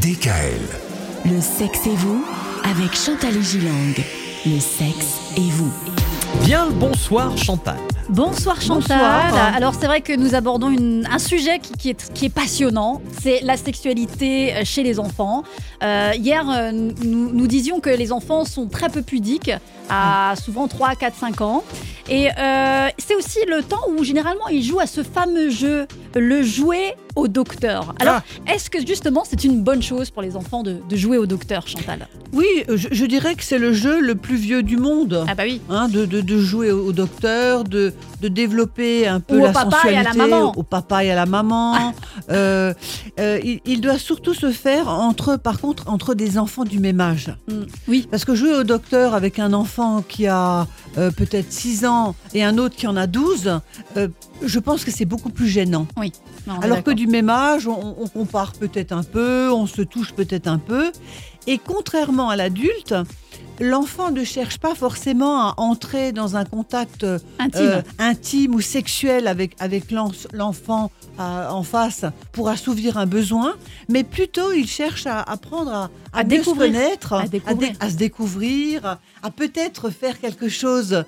DKL. Le sexe et vous avec Chantal et Gilang. Le sexe et vous. Bien le bonsoir Chantal. Bonsoir Chantal. Bonsoir. Alors c'est vrai que nous abordons une- un sujet qui, qui est, qui est passionnant, c'est la sexualité euh, chez les enfants. Euh, hier, euh, nous, nous disions que les enfants sont très peu pudiques, à souvent 3, 4, 5 ans. Et euh, c'est aussi le temps où généralement ils jouent à ce fameux jeu, le jouet au docteur. Alors est-ce que justement c'est une bonne chose pour les enfants de, de jouer au docteur Chantal? Oui, je, je dirais que c'est le jeu le plus vieux du monde. Ah bah oui. Hein, de, de- de jouer au, au docteur, de, développer un peu Ou au la papa et à la sensualité maman. au papa et à la maman. Euh, euh, il, il doit surtout se faire entre, par contre, entre des enfants du même âge. Mm, oui. Parce que jouer au docteur avec un enfant qui a euh, peut-être 6 ans et un autre qui en a 12, euh, je pense que c'est beaucoup plus gênant. Alors que du même âge, on, on compare peut-être un peu, on se touche peut-être un peu. Et contrairement à l'adulte, l'enfant ne cherche pas forcément à entrer dans un contact euh, intime. ou sexuel avec, avec l'en- l'enfant euh, en face pour assouvir un besoin, mais plutôt il cherche à apprendre à, à, À mieux découvrir. se connaître, À dé- découvrir. à se découvrir, à peut-être faire quelque chose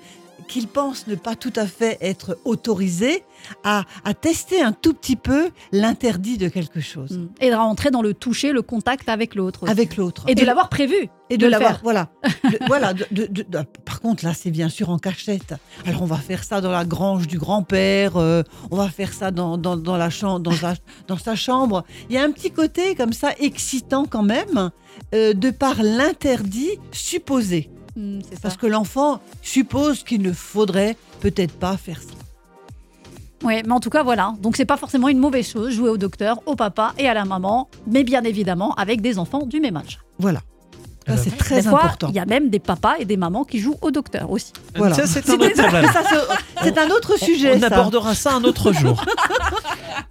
qu'il pense ne pas tout à fait être autorisé, à, à tester un tout petit peu l'interdit de quelque chose Mm. Et de rentrer dans le toucher, le contact avec l'autre. avec l'autre. Et de l'avoir prévu. et de l'avoir, voilà. De- voilà. de- de- par contre, là, c'est bien sûr en cachette. Alors, on va faire ça dans la grange du grand-père. euh, on va faire ça dans, dans, dans la chambre, dans, sa- dans sa chambre. Il y a un petit côté comme ça excitant quand même, euh, de par l'interdit supposé, Mm, c'est ça. parce que l'enfant suppose qu'il ne faudrait peut-être pas faire ça. Ouais, mais en tout cas, voilà. Donc, c'est pas forcément une mauvaise chose, jouer au docteur, au papa et à la maman, mais bien évidemment avec des enfants du même âge. Voilà. Ça, c'est très des fois, important. il y a même des papas et des mamans qui jouent au docteur aussi. Voilà. Ça, c'est un autre. Ça, c'est- c'est un autre sujet. On ça. abordera ça un autre jour.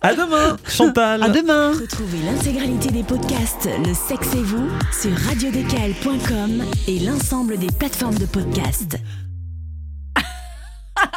à demain Chantal. À demain. Retrouvez l'intégralité des podcasts Le sexe et vous sur radiodécal.com et l'ensemble des plateformes de podcasts.